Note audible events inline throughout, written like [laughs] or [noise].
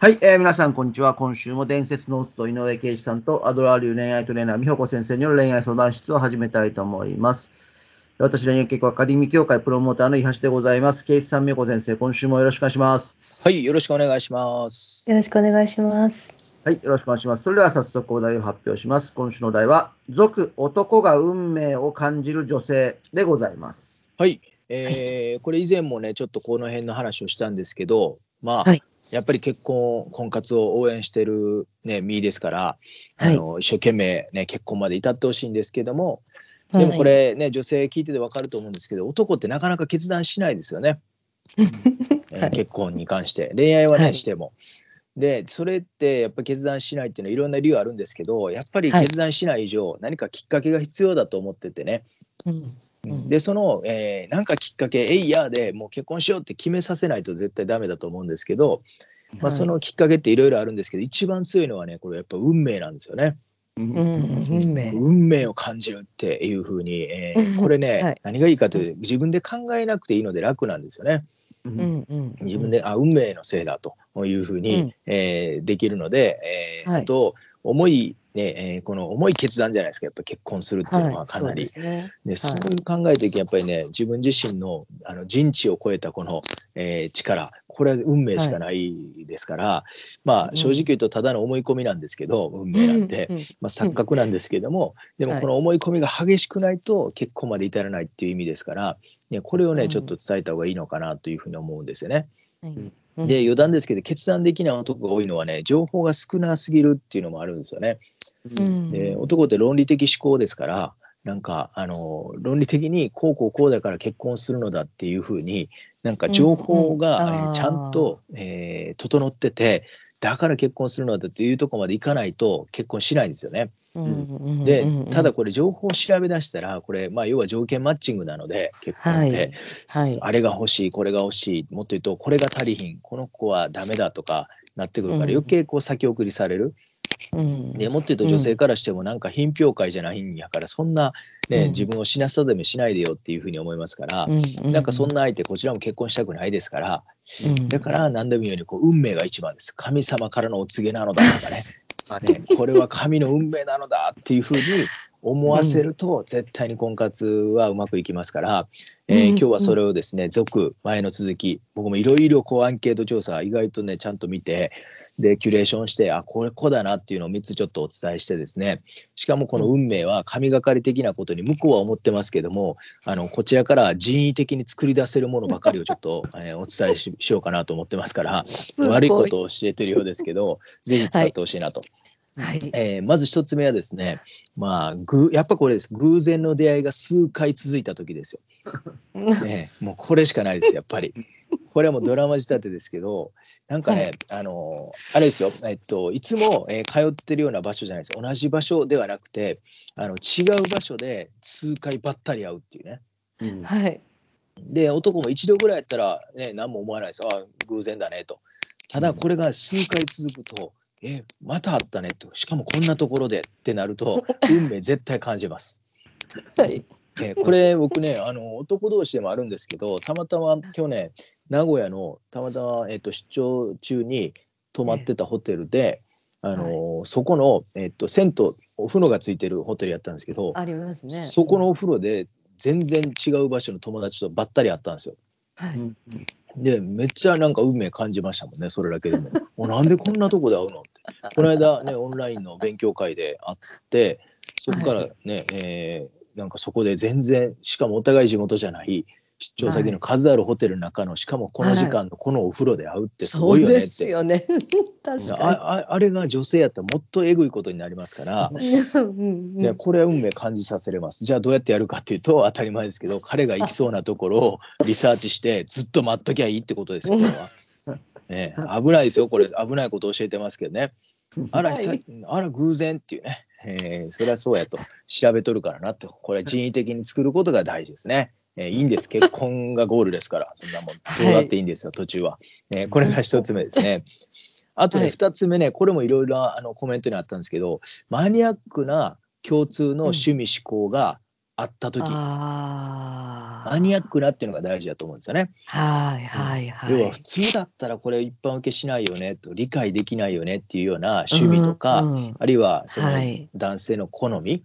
はい、えー皆さん、こんにちは。今週も伝説の夫、井上圭一さんとアドラー流恋愛トレーナー、美穂子先生による恋愛相談室を始めたいと思います。私、恋愛結構アカデミー協会プロモーターの伊橋でございます。圭一さん、美穂子先生、今週もよろしくお願いします。はい、よろしくお願いします。よろしくお願いします。はい、よろしくお願いします。それでは早速お題を発表します。今週のお題は、俗男が運命を感じる女性でございます。はい、えーこれ以前もね、ちょっとこの辺の話をしたんですけど、まあ、はいやっぱり結婚、婚活を応援してるね、身ですから、はい。あの一生懸命ね、結婚まで至ってほしいんですけども、でもこれね、女性聞いててわかると思うんですけど、男ってなかなか決断しないですよね。[laughs] えーはい。結婚に関して。恋愛はね、はいしても。でそれってやっぱり決断しないっていうのはいろんな理由あるんですけどやっぱりはい。決断しない以上、何かきっかけが必要だと思っててね、うんうんでその、えーなんかきっかけ「えいや」でもう結婚しようって決めさせないと絶対ダメだと思うんですけど、まあ、はい。そのきっかけっていろいろあるんですけど一番強いのはねこれやっぱ運命なんですよね。うん。運命。運命を感じるっていうふうに、えーうん。これね、はい。何がいいかというと自分で考えなくていいので楽なんですよね。ううんんうん。自分で、あ運命のせいだというふうに、うん。えーできるので、えーはい。あと重い、ねえーこの重い決断じゃないですかやっぱ結婚するっていうのははい、かなり。そうですね。でそういう考えていきやっぱりね自分自身のあの人知を超えたこの、えー力これは運命しかないですから、まあうん正直言うとただの思い込みなんですけど運命なんて、まあ、錯覚なんですけども、でもはい。この思い込みが激しくないと結婚まで至らないっていう意味ですから、ね、これをね、うん。ちょっと伝えた方がいいのかなというふうに思うんですよね。はい。で余談ですけど決断できない男が多いのはね情報が少なすぎるっていうのもあるんですよね。うん。で男って論理的思考ですからなんかあの論理的にこうこうこうだから結婚するのだっていうふうになんか情報が、ちゃんと、えー整っててだから結婚するのだっていうところまでいかないと結婚しないんですよね。うんうん。でただこれ情報を調べ出したらこれまあ要は条件マッチングなので結婚って、はい。はい。あれが欲しいこれが欲しいもっと言うとこれが足りひんこの子はダメだとかなってくるからうん。余計こう先送りされる。うん。でもっと言うと女性からしてもなんか品評会じゃないんやからそんな、ねうん。自分を死なさでもしないでよっていうふうに思いますから、うんうなんかそんな相手こちらも結婚したくないですから、うん。だから何でも言うようにこう運命が一番です。神様からのお告げなのだとかね。[laughs] ね。これは神の運命なのだっていうふうに思わせると絶対に婚活はうまくいきますから、えーうん今日はそれをですね続前の続き僕もいろいろこうアンケート調査意外とねちゃんと見てでキュレーションしてあこれ子だなっていうのを3つちょっとお伝えしてですねしかもこの運命は神がかり的なことに向こうは思ってますけどもあのこちらから人為的に作り出せるものばかりをちょっと、[laughs] えーお伝えししようかなと思ってますから悪いことを教えてるようですけどぜひ使ってほしいなと。はいえーまず一つ目はですねまあぐやっぱこれです。偶然の出会いが数回続いた時ですよ。ね [laughs] えもうこれしかないですやっぱり。これはもうドラマ仕立てですけどなんかね、はい。あのあれですよ、えっと、いつも、えー通ってるような場所じゃないです。同じ場所ではなくてあの違う場所で数回ばったり会うっていうね。うん。はい。で男も一度ぐらいやったら、ね、何も思わないです。ああ偶然だねと。ただこれが数回続くと「えまた会ったね」と。しかもこんなところでってなると [laughs] 運命絶対感じます。はい。えーこれ僕ねあの男同士でもあるんですけどたまたま去年名古屋のたまたま、えっと出張中に泊まってたホテルで、あのそこの、えっと銭湯お風呂がついてるホテルやったんですけど、ありますね。そこのお風呂で全然違う場所の友達とばったり会ったんですよ。はい。うんでめっちゃなんか運命感じましたもんねそれだけでも。[laughs] おなんでこんなとこで会うのって。この間ねオンラインの勉強会で会ってそこからね、えーなんかそこで全然しかもお互い地元じゃない出張先の数あるホテルの中のしかもこの時間のこのお風呂で会うってすごいよねっそうですて。よね。[laughs] 確かあああれが女性やったらもっとえぐいことになりますから、に。[laughs] うんうんね、これは運命感じさせれますじゃあどうやってやるかっていうと当たり前ですけど [laughs] 彼が行きそうなところをリサーチしてずっと待っときゃいいってことですよこれは。ね、危ないですよこれ危ないこと教えてますけどね。あら、はいさあら偶然っていうね、えーそれはそうやと調べとるからなとこれは人為的に作ることが大事ですね。えーいいんです結婚 [laughs] がゴールですからそんなもん。どうだっていいんですよ、途中は、えーこれが一つ目ですね。あとね、はい。二つ目ねこれもいろいろあのコメントにあったんですけどマニアックな共通の趣味思考が会った時。ああ。マニアックなっていうのが大事だと思うんですよね。はいはいはい。要は普通だったらこれ一般受けしないよねと理解できないよねっていうような趣味とか、うんうん。あるいはそのはい。男性の好み、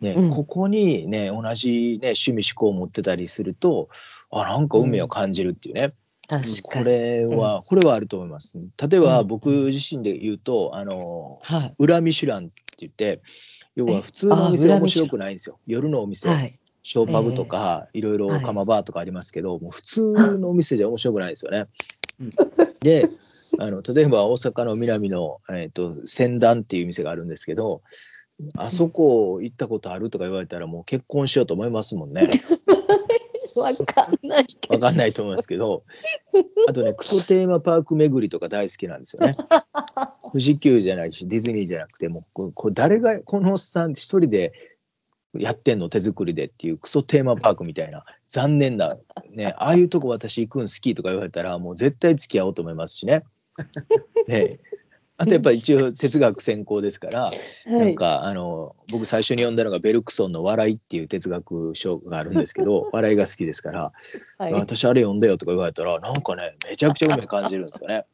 ねうんここにね同じ、ね、趣味思考を持ってたりするとあなんか運命を感じるっていうね、確かこに。れは、これはあると思います。例えばうん僕自身で言うとあのはい。裏ミシュランって言って要はえ普通のお店あは面白くないんですよ夜のお店、はい。ショーパブとか、いろいろはい釜バーとかありますけど、もう普通のお店じゃ面白くないですよねうん。であの例えば大阪の南の、えー、と仙壇っていう店があるんですけどあそこ行ったことある？とか言われたらもう結婚しようと思いますもんね。[laughs] わかんないけど。[laughs] わかんないと思いますけどあとねクソテーマパーク巡りとか大好きなんですよね。[laughs] 富士急じゃないしディズニーじゃなくてもうこ誰がこのおっさん一人でやってんの？手作りでっていうクソテーマパークみたいな残念なねああいうとこ私行くん好きとか言われたらもう絶対付き合おうと思いますしね。ねあとやっぱり一応哲学専攻ですから [laughs] はい。なんかあの僕最初に読んだのがベルクソンの「笑い」っていう哲学書があるんですけど [laughs] 笑いが好きですからはい。私あれ読んだよとか言われたらなんかねめちゃくちゃ運命感じるんですよね。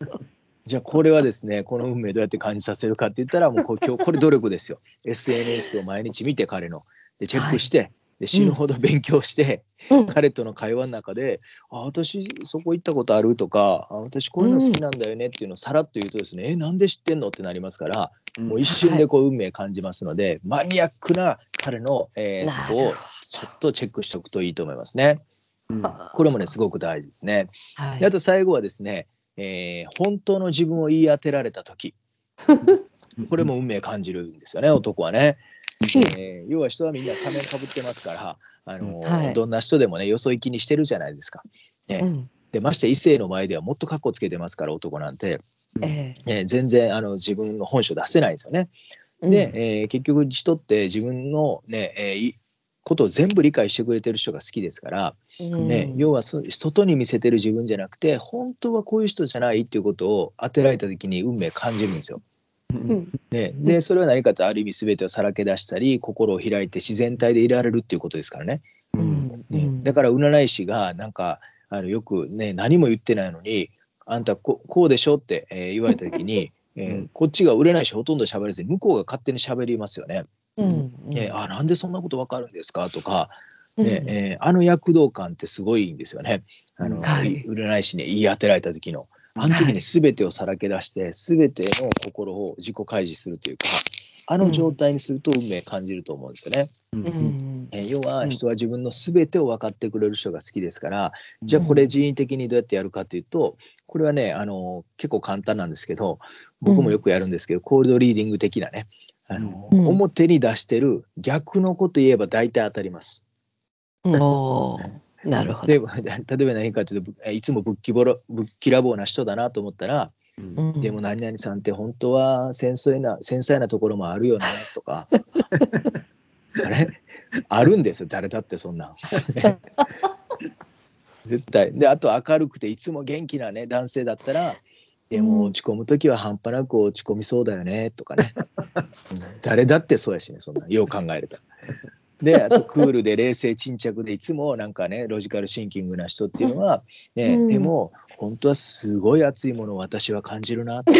[laughs] じゃあこれはですねこの運命どうやって感じさせるかって言ったらもうこ今日これ努力ですよ。SNS を毎日見て彼のでチェックして、で死ぬほど勉強して、うん彼との会話の中で「あ私そこ行ったことある?」とかあ「私こういうの好きなんだよね」っていうのをさらっと言うとですね「えなんで知ってんの?」ってなりますからもう一瞬でこう運命感じますので、マニアックな彼の、えーなそこをちょっとチェックしておくといいと思いますね。うんどこれもねすごく大事ですね。はいであと最後はですね、えー本当の自分を言い当てられた時 [laughs] これも運命感じるんですよね男はね。えー要は人はみんな仮面かぶってますから、あのーはい。どんな人でもねよそ行きにしてるじゃないですか。ね。うん。でまして異性の前ではもっとカッコつけてますから男なんて、ええ。ー全然あの自分の本性出せないんですよね。えで、えー結局人って自分のね、えーいことを全部理解してくれてる人が好きですから、うん。ね、要はそ外に見せてる自分じゃなくて本当はこういう人じゃないっていうことを当てられた時に運命感じるんですよ。うん。ね、でそれは何かとある意味全てをさらけ出したり心を開いて自然体でいられるっていうことですからね。ううん。ん。ね。だから占い師がなんかあのよくね何も言ってないのに「あんたここうでしょ」って、えー言われた時に、[laughs] えーこっちが占い師ほとんど喋らずに向こうが勝手に喋りますよね。うん。ね。あなんでそんなことわかるんですかとか、うん。ね。えーあの躍動感ってすごいんですよね。あの、はい占い師に言い当てられた時の。あの時にはい。全てをさらけ出して全ての心を自己開示するというかあの状態にすると運命感じると思うんですよね。うん。えー要はうん。人は自分の全てを分かってくれる人が好きですから、じゃあこれ人為的にどうやってやるかというとこれはねあの結構簡単なんですけど僕もよくやるんですけど、コールドリーディング的なねあの、うん。表に出してる逆のこと言えば大体当たります。おーなるほど。で [laughs] 例えば何かというとぶいつもぶっきぼろぶっきらぼうな人だなと思ったら、うん。でも何々さんって本当は繊細な繊細なところもあるよなとか。[laughs] あれ？あるんですよ誰だってそんなん。[laughs] 絶対。であと明るくていつも元気なね男性だったらでもうん。落ち込む時は半端なく落ち込みそうだよねとかね、うん。誰だってそうやしねそんなよう考えると。であとクールで冷静沈着でいつもなんかねロジカルシンキングな人っていうのは、ねうん。でも本当はすごい熱いものを私は感じるなって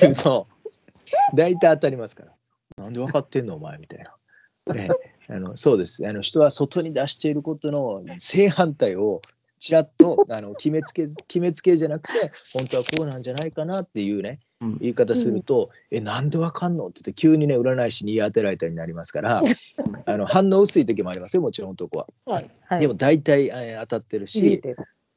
言うと大体当たりますから「なんで分かってんのお前」みたいな。ね、あのそうです。あの人は外に出していることの正反対をちらっとあの決めつけず決めつけじゃなくて本当はこうなんじゃないかなっていうねうん。言い方すると「えなんでわかんの?」って言って急にね占い師に言い当てられたりになりますからあの反応薄い時もありますよもちろん男は。はい。はい。でも大体、えー当たってるし、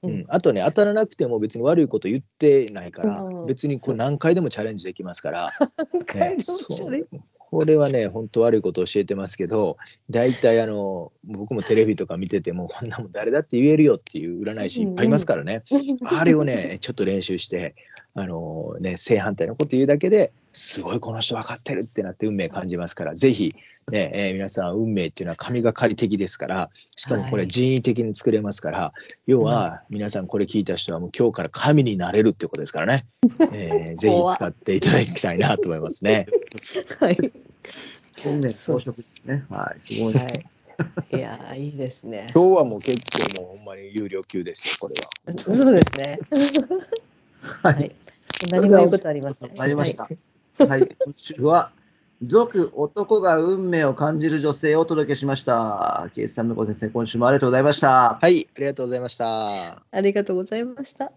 うんうん、あとね当たらなくても別に悪いこと言ってないから、うん。別にこれ何回でもチャレンジできますから。[laughs] 回でもそうチャレンこれはね本当悪いこと教えてますけど大体あの僕もテレビとか見ててもこんなもん誰だって言えるよっていう占い師いっぱいいますからね、あれをねちょっと練習してあのね正反対のこと言うだけですごいこの人分かってるってなって運命感じますからぜひ、ねえー皆さん運命っていうのは神がかり的ですからしかもこれ人為的に作れますから、要は皆さんこれ聞いた人はもう今日から神になれるっていうことですからね、[laughs] えーぜひ使っていただきたいなと思いますね。はい運命装飾ですね。はい、すごい。はいいやー、いいですね。今日はもう結構もうほんまに有料級ですよ、これは。[laughs] そうですね。ははい。何も言うことありません。参りました。はい、今週は、続男が運命を感じる女性をお届けしました。ケイスさん、向こう先生、今週もありがとうございました。はい、ありがとうございました。はい。ありがとうございました。